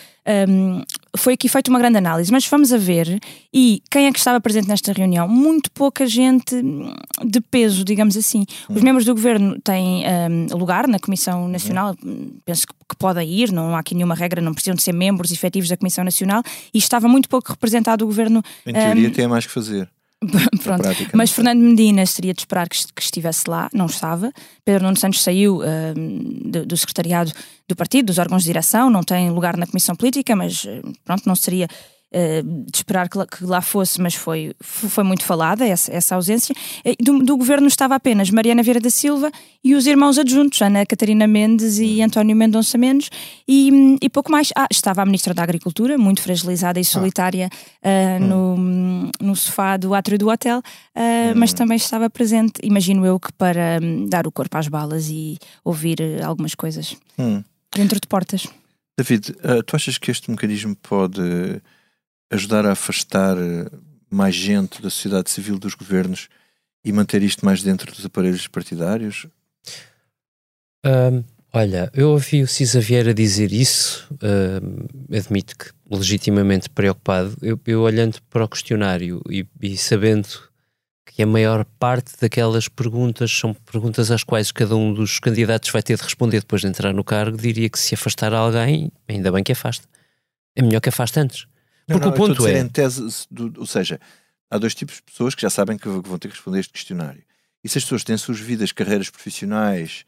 hum, foi aqui feita uma grande análise, mas vamos a ver, e quem é que estava presente nesta reunião? Muito pouca gente hum, de peso, digamos assim. Os membros do governo têm hum, lugar na Comissão Nacional, hum, penso que, que podem ir, não há aqui nenhuma regra, não precisam de ser membros efetivos da Comissão Nacional, e estava muito pouco representado o governo Em teoria Hum, tem mais que fazer. Pronto. Mas. Fernando Medina seria de esperar que, que estivesse lá, não estava. Pedro Nuno Santos saiu ahm, do, do secretariado do partido, dos órgãos de direção, não tem lugar na comissão política, mas eh, pronto, não seria eh, de esperar que lá, que lá fosse, mas foi, foi muito falada essa, essa ausência. Eh, Do, do governo estava apenas Mariana Vieira da Silva e os irmãos adjuntos, Ana Catarina Mendes e. António Mendonça Mendes, e, e pouco mais. Ah, estava a Ministra da Agricultura, muito fragilizada e solitária ah, no, no sofá do átrio do hotel, ah, mas também estava presente, imagino eu, que para hum, dar o corpo às balas e ouvir algumas coisas Hum. dentro de portas. David, ah, tu achas que este mecanismo pode ajudar a afastar eh, mais gente da sociedade civil dos governos e manter isto mais dentro dos aparelhos partidários? Ahm, olha, eu ouvi o Cisa Vieira dizer isso, ahm, admito que legitimamente preocupado. Eu, eu olhando para o questionário e, e sabendo que a maior parte daquelas perguntas são perguntas às quais cada um dos candidatos vai ter de responder depois de entrar no cargo, diria que se afastar alguém, ainda bem que afasta. É melhor que afaste antes. Porque não, o eu a ponto é. tese, do- ou seja, há dois tipos de pessoas que já sabem que vão ter que responder este questionário. E se as pessoas têm suas vidas, carreiras profissionais,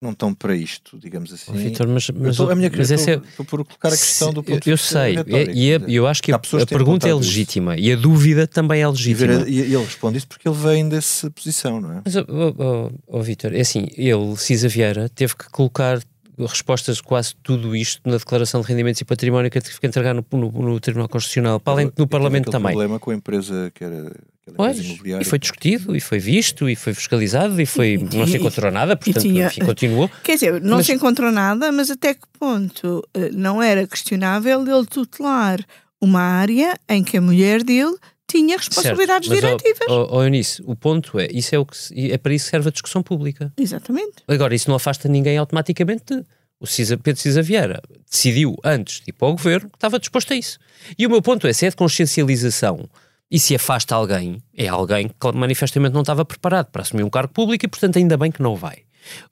não estão para isto, digamos assim. Vitor, mas, Eu mas, estou- a minha mas eu essa é, estou- estou por colocar a questão do ponto eu vista sei, é- e é- quer dizer, eu acho que a, a pergunta é apontado isso. legítima e a dúvida também é legítima. e- e ele responde isso porque ele vem dessa posição, não é? Mas, oh, oh, oh, Vitor, é assim, ele, Cisa Vieira, teve que colocar respostas de quase tudo isto na Declaração de Rendimentos e Património que teve que entregar no, no- no Tribunal Constitucional, para além de no E teve Parlamento também. problema com a empresa que era Pois, e foi discutido, e foi visto, e foi fiscalizado, e foi, não se encontrou nada, portanto, tinha- enfim, continuou. Quer dizer, não Mas- se encontrou nada, mas até que ponto eh, não era questionável ele tutelar uma área em que a mulher dele tinha responsabilidades Certo, mas, diretivas. Oh, oh, Eunice, o ponto é, isso é, o que, é para isso que serve a discussão pública. Exatamente. Agora, isso não afasta ninguém automaticamente. de- O Cisa, Pedro Cisa Vieira decidiu antes de ir para o governo que estava disposto a isso. E o meu ponto é: se é de consciencialização e se afasta alguém, é alguém que manifestamente não estava preparado para assumir um cargo público e, portanto, ainda bem que não vai.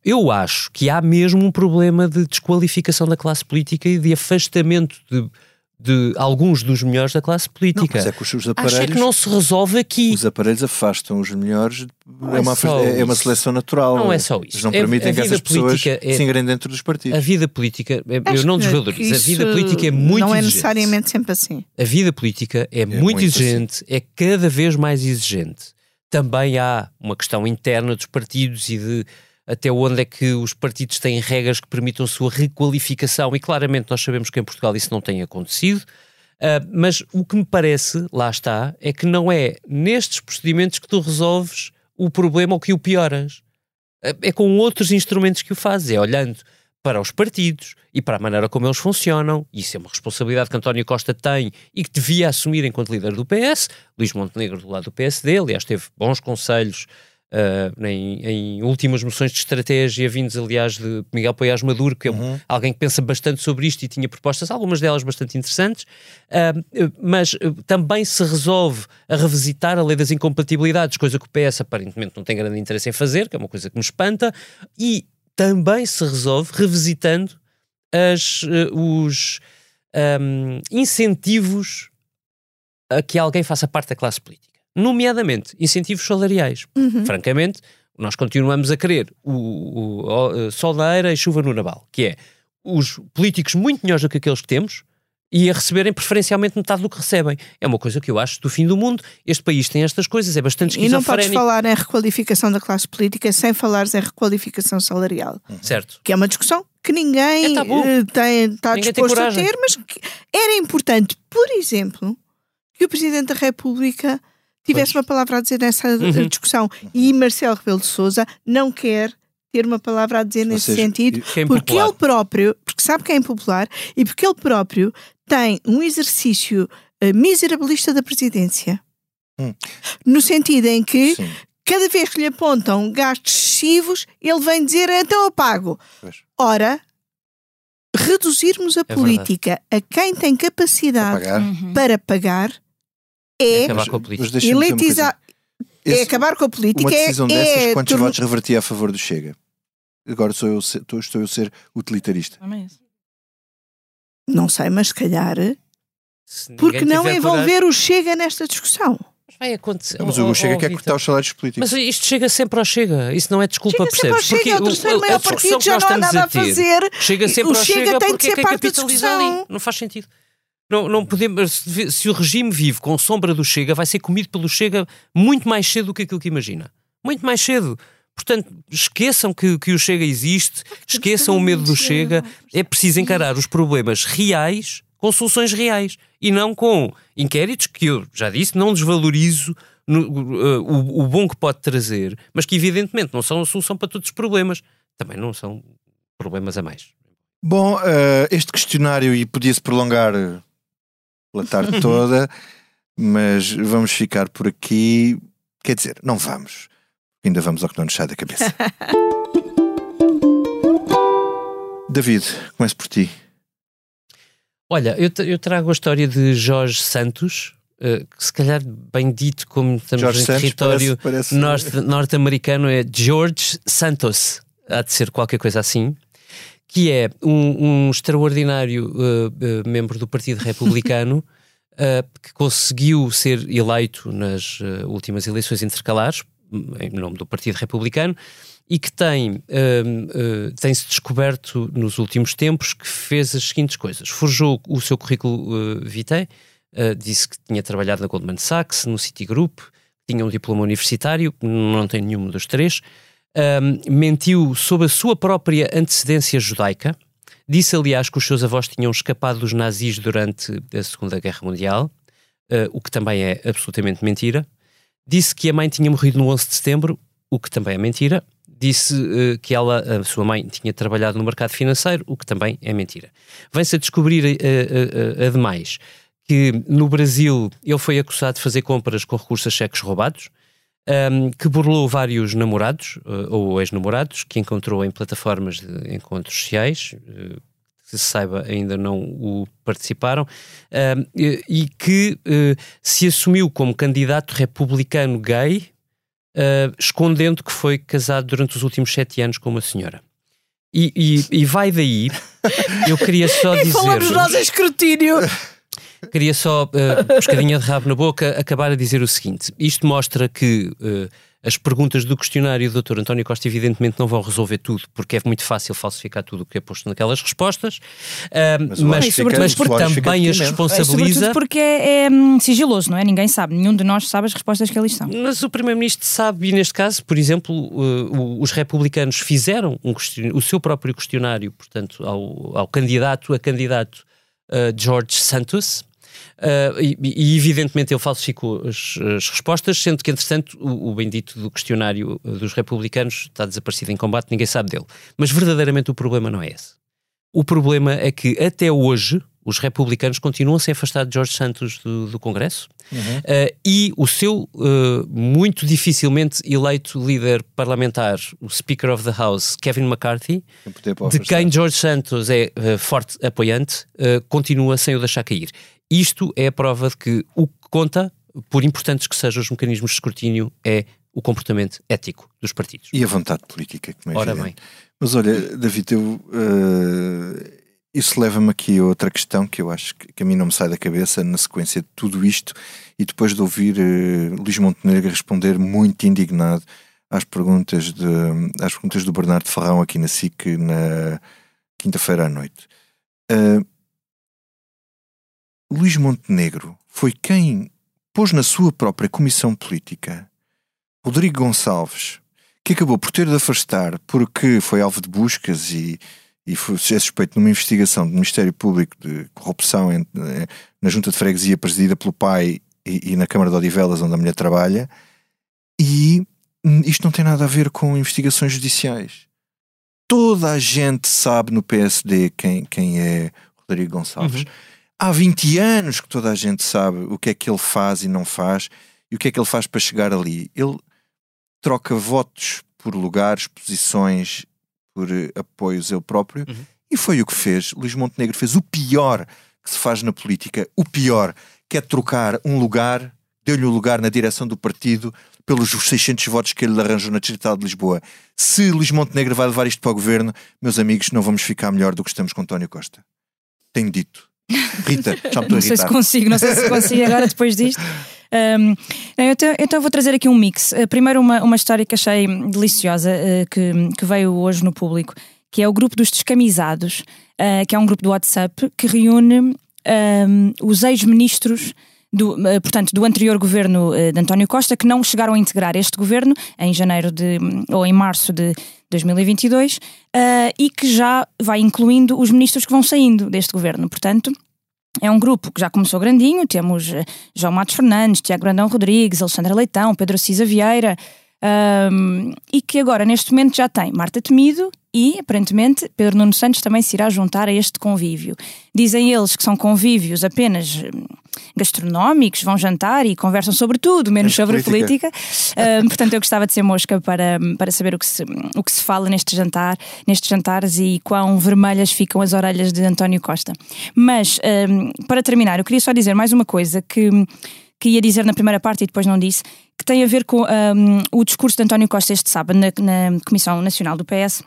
Eu acho que há mesmo um problema de desqualificação da classe política e de afastamento de, de alguns dos melhores da classe Não, política. mas é que os, os Acho é aparelhos, que não se resolve aqui. os aparelhos afastam os melhores. Não é, é uma, só é uma isso. seleção natural. Não é só isso. Eles não É- permitem a que vida essas pessoas política é- se ingrem dentro dos partidos. A vida política, eu Acho não desvalorizo, a vida política é muito Não é exigente. necessariamente sempre assim. A vida política é, muito, muito exigente, é cada vez mais exigente. Também há uma questão interna dos partidos e de até onde é que os partidos têm regras que permitam sua requalificação, e claramente nós sabemos que em Portugal isso não tem acontecido. Ah, mas o que me parece, lá está, é que não é nestes procedimentos que tu resolves o problema ou que o pioras. Ah, É com outros instrumentos que o fazes, é olhando para os partidos e para a maneira como eles funcionam. Isso é uma responsabilidade que António Costa tem e que devia assumir enquanto líder do PS. Luís Montenegro do lado do PSD, aliás, teve bons conselhos uh, em, em, últimas moções de estratégia, vindos aliás de Miguel Poiás Maduro, que é uhum. alguém que pensa bastante sobre isto e tinha propostas, algumas delas bastante interessantes, uh, mas também se resolve a revisitar a lei das incompatibilidades, coisa que o PS aparentemente não tem grande interesse em fazer, que é uma coisa que me espanta, e também se resolve revisitando as, os um, incentivos a que alguém faça parte da classe política nomeadamente incentivos salariais. Uhum. Francamente, nós continuamos a querer o, o, o, sol na eira e chuva no naval, que é os políticos muito melhores do que aqueles que temos e a receberem preferencialmente metade do que recebem. É uma coisa que eu acho do fim do mundo. Este país tem estas coisas, é bastante esquizofrénico. E não podes falar em requalificação da classe política sem falares em requalificação salarial. Uhum. Certo. Que é uma discussão que ninguém é uh, tem, está ninguém disposto a ter, mas que era importante, por exemplo, que o Presidente da República tivesse pois. uma palavra a dizer nessa uhum. discussão. E Marcelo Rebelo de Souza não quer ter uma palavra a dizer Ou nesse seja, sentido, é porque ele próprio, porque sabe que é impopular e porque ele próprio tem um exercício uh, miserabilista da presidência. Hum. No sentido em que Sim. cada vez que lhe apontam gastos excessivos, ele vem dizer então eu pago. Pois. Ora, reduzirmos a é política verdade. a quem tem capacidade para pagar, uhum. para pagar é, acabar com a política. Elitizar. É acabar com a política. Uma decisão é, dessas, é quantos votos revertia a favor do Chega? Agora sou eu, estou, estou eu a ser utilitarista. Não sei, mas se calhar. Se porque não envolver o Chega nesta discussão? vai acontecer. Mas o Chega quer cortar os salários políticos. Mas isto chega sempre ao Chega. Isso não é desculpa, chega percebes? Sempre porque ao chega, o terceiro maior partido já não há nada a, fazer. Chega sempre o ao Chega, chega tem porque de ser é parte capitaliza ali. Não faz sentido. Não, não podemos, se, se o regime vive com sombra do Chega, vai ser comido pelo Chega muito mais cedo do que aquilo que imagina. Muito mais cedo. Portanto, esqueçam que, que o Chega existe, esqueçam o medo do Chega. É preciso encarar os problemas reais com soluções reais e não com inquéritos que eu já disse, não desvalorizo no, uh, o, o, bom que pode trazer, mas que evidentemente não são a solução para todos os problemas. Também não são problemas a mais. Bom, uh, este questionário e podia-se prolongar pela tarde toda, mas vamos ficar por aqui. Quer dizer, não vamos. Ainda vamos ao que não nos sai da cabeça. David, comece por ti. Olha, eu, eu, trago a história de Jorge Santos, uh, que se calhar bem dito, como estamos Jorge em Santos território parece, parece... norte-americano, é George Santos. Há de ser qualquer coisa assim que é um, um extraordinário uh, uh, membro do Partido Republicano uh, que conseguiu ser eleito nas últimas eleições intercalares, em nome do Partido Republicano, e que tem, tem-se descoberto nos últimos tempos que fez as seguintes coisas. Forjou o seu currículo vitae, disse que tinha trabalhado na Goldman Sachs, no Citigroup, tinha um diploma universitário, não tem nenhum dos três, um, mentiu sobre a sua própria antecedência judaica. Disse, aliás, que os seus avós tinham escapado dos nazis durante a Segunda Guerra Mundial, uh, o que também é absolutamente mentira. Disse que a mãe tinha morrido no 11 de setembro, o que também é mentira. Disse uh, que ela, a sua mãe, tinha trabalhado no mercado financeiro, o que também é mentira. Vem-se a descobrir, uh, ademais, que no Brasil ele foi acusado de fazer compras com recursos a cheques roubados um, que burlou vários namorados uh, ou ex-namorados que encontrou em plataformas de encontros sociais. Uh, que se saiba, ainda não o participaram, e, e, que uh, se assumiu como candidato republicano gay, escondendo que foi casado durante os últimos sete anos com uma senhora. E, e, e vai daí, eu queria só dizer. Falamos nós em escrutínio. Queria só, uh, pescadinha de rabo na boca, acabar a dizer o seguinte: isto mostra que uh, as perguntas do questionário do Dr. António Costa, evidentemente, não vão resolver tudo, porque é muito fácil falsificar tudo o que é posto naquelas respostas, uh, mas, mas, mas porque também as responsabiliza. É, porque é, é, hum, sigiloso, não é? Ninguém sabe, nenhum de nós sabe as respostas que eles são. Mas o Primeiro-Ministro sabe, e neste caso, por exemplo, uh, os republicanos fizeram um o seu próprio questionário, portanto, ao, ao candidato a candidato uh, George Santos Uh, e, e, evidentemente ele falsificou as, as, respostas, sendo que, entretanto, o, o bendito do questionário dos republicanos está desaparecido em combate, ninguém sabe dele. Mas verdadeiramente o problema não é esse. O problema é que até hoje os republicanos continuam a se afastar de Jorge Santos do, do Congresso uh, e o seu uh, muito dificilmente eleito líder parlamentar, o Speaker of the House, Kevin McCarthy, de quem Jorge Santos é uh, forte apoiante, continua sem o deixar cair. Isto é a prova de que o que conta, por importantes que sejam os mecanismos de escrutínio, é o comportamento ético dos partidos. E a vontade política, como é Ora bem. Mas olha, David, eu, isso leva-me aqui a outra questão que eu acho que, que, a mim não me sai da cabeça na sequência de tudo isto e depois de ouvir uh, Luís Montenegro responder muito indignado às perguntas, de, às perguntas do Bernardo Ferrão aqui na SIC na quinta-feira à noite. Uh, Luís Montenegro foi quem pôs na sua própria comissão política Rodrigo Gonçalves, que acabou por ter de afastar porque foi alvo de buscas e, e é suspeito numa investigação do Ministério Público de corrupção em, eh, na junta de freguesia presidida pelo pai e, e, na Câmara de Odivelas, onde a mulher trabalha, e isto não tem nada a ver com investigações judiciais. Toda a gente sabe no PSD quem, quem é Rodrigo Gonçalves. Uhum. Há 20 anos que toda a gente sabe o que é que ele faz e não faz e o que é que ele faz para chegar ali. Ele troca votos por lugares, posições, por uh, apoios ele próprio, uhum. e foi o que fez. Luís Montenegro fez o pior que se faz na política, o pior, que é trocar um lugar, deu-lhe o um lugar na direção do partido pelos 600 votos que ele arranjou na Distrital de Lisboa. Se Luís Montenegro vai levar isto para o governo, meus amigos, não vamos ficar melhor do que estamos com António Costa. Tenho dito. Rita, já me estou Não sei se consigo, não sei se consigo agora depois disto. Um, então, então vou trazer aqui um mix. Uh, primeiro, uma, uma história que achei deliciosa, uh, que, que veio hoje no público, que é o grupo dos descamisados, uh, que é um grupo do WhatsApp que reúne um, os ex-ministros. Do, portanto, do anterior governo de António Costa, que não chegaram a integrar este governo em janeiro de, ou em março de 2022, e que já vai incluindo os ministros que vão saindo deste governo. Portanto, é um grupo que já começou grandinho, temos eh, João Matos Fernandes, Tiago Brandão Rodrigues, Alexandra Leitão, Pedro Cisa Vieira, um, e que agora neste momento já tem Marta Temido e, aparentemente, Pedro Nuno Santos também se irá juntar a este convívio. Dizem eles que são convívios apenas hum, gastronómicos, vão jantar e conversam sobre tudo, menos sobre política. política. Uh, portanto, eu gostava de ser mosca para, para saber o que, se, o que se fala neste jantar, nestes jantares e quão vermelhas ficam as orelhas de António Costa. Mas, uh, para terminar, eu queria só dizer mais uma coisa que, que ia dizer na primeira parte e depois não disse, que tem a ver com um, o discurso de António Costa este sábado na, na Comissão Nacional do PS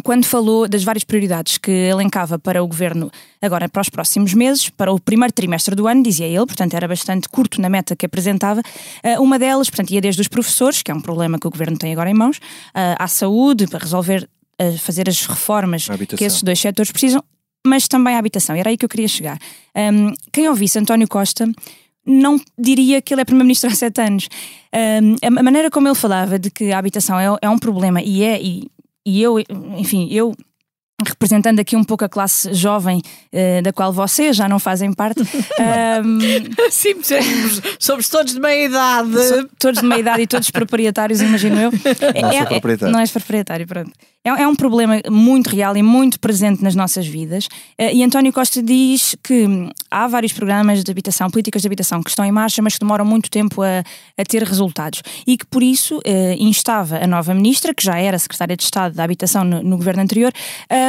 quando falou das várias prioridades que elencava para o governo agora para os próximos meses, para o primeiro trimestre do ano, dizia ele, portanto era bastante curto na meta que apresentava. Uh, uma delas, portanto, ia desde os professores, que é um problema que o governo tem agora em mãos, uh, à saúde, para resolver, uh, fazer as reformas que esses dois setores precisam, mas também à habitação. Era aí que eu queria chegar. Um, quem ouvisse António Costa não diria que ele é primeiro-ministro há sete anos. Um, a maneira como ele falava de que a habitação é, é um problema e é, e e eu, enfim, eu representando aqui um pouco a classe jovem uh, da qual vocês já não fazem parte. um, Sim, somos todos de meia idade. todos de meia idade e todos proprietários, imagino eu. Não, é, proprietário. É, não és proprietário, pronto. É, é, um problema muito real e muito presente nas nossas vidas. Uh, e António Costa diz que há vários programas de habitação, políticas de habitação que estão em marcha, mas que demoram muito tempo a, a ter resultados. E que por isso uh, instava a nova ministra, que já era secretária de Estado da Habitação no, no governo anterior,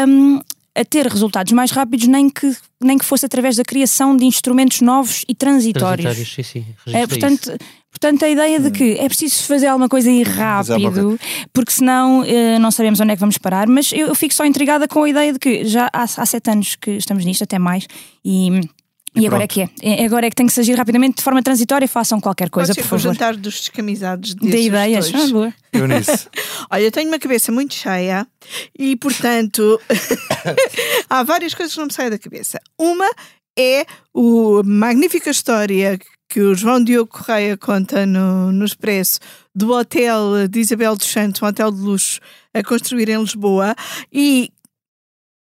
um, a ter resultados mais rápidos, nem que, nem que fosse através da criação de instrumentos novos e transitórios. transitórios sim, sim. É, portanto, portanto, a ideia de que é preciso fazer alguma coisa e rápido, porque senão uh, não sabemos onde é que vamos parar. Mas eu, eu, fico só intrigada com a ideia de que já há, há sete anos que estamos nisto, até mais, e e, agora é que é. é. Agora é que tem que se agir rapidamente de forma transitória. Façam qualquer coisa, Pode por favor. jantar dos descamisados de ideias. Ah, boa. Olha, eu tenho uma cabeça muito cheia e, portanto, há várias coisas que não me saem da cabeça. Uma é a magnífica história que o João Diogo Correia conta no, no Expresso do hotel de Isabel dos Santos, um hotel de luxo a construir em Lisboa e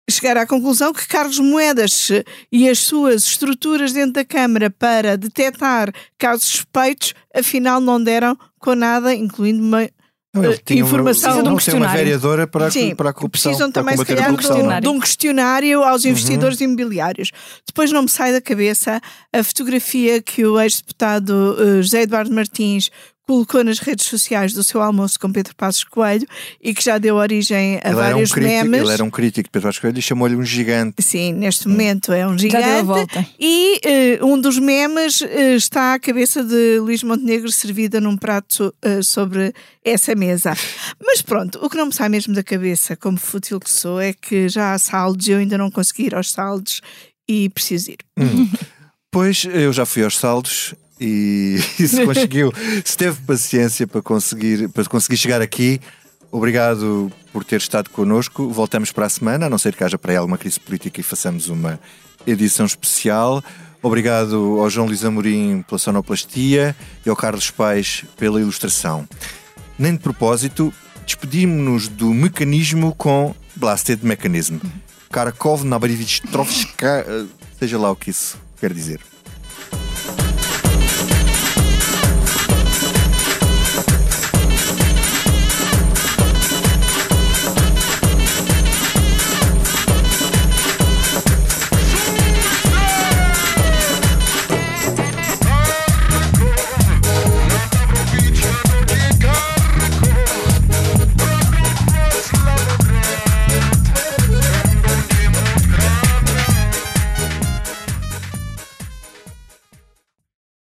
chegar à conclusão que Carlos Moedas e as suas estruturas dentro da Câmara para detectar casos suspeitos, afinal não deram com nada, incluindo uma Não, ele eh, tinha uma- informação. Precisa de um não, tem uma questionário. vereadora para, a- Sim, para a corrupção. precisam também, se a calhar, de, um- de um questionário aos investidores Uhum. imobiliários. Depois não me sai da cabeça a fotografia que o ex-deputado eh, José Eduardo Martins colocou nas redes sociais do seu almoço com Pedro Passos Coelho e que já deu origem a Ele era, um vários crítico, memes. ele era um crítico de Pedro Vasco Coelho e chamou-lhe um gigante. Sim, neste momento é um Já deu a gigante. volta. E eh, um dos memes eh, está a cabeça de Luís Montenegro servida num prato eh, sobre essa mesa. Mas pronto, o que não me sai mesmo da cabeça, como fútil que sou, é que já há saldos e eu ainda não consegui ir aos saldos e preciso ir. Pois eu já fui aos saldos e, e se conseguiu, se teve paciência para conseguir, para conseguir chegar aqui. Obrigado por ter estado connosco. Voltamos para a semana, a não ser que haja para aí alguma crise política e façamos uma edição especial. Obrigado ao João Luís Amorim pela sonoplastia e ao Carlos Pais pela ilustração. Nem de propósito, despedimos-nos do mecanismo com Blasted Mechanism. Karakov Nabarivich Trovska, seja lá o que isso quer dizer.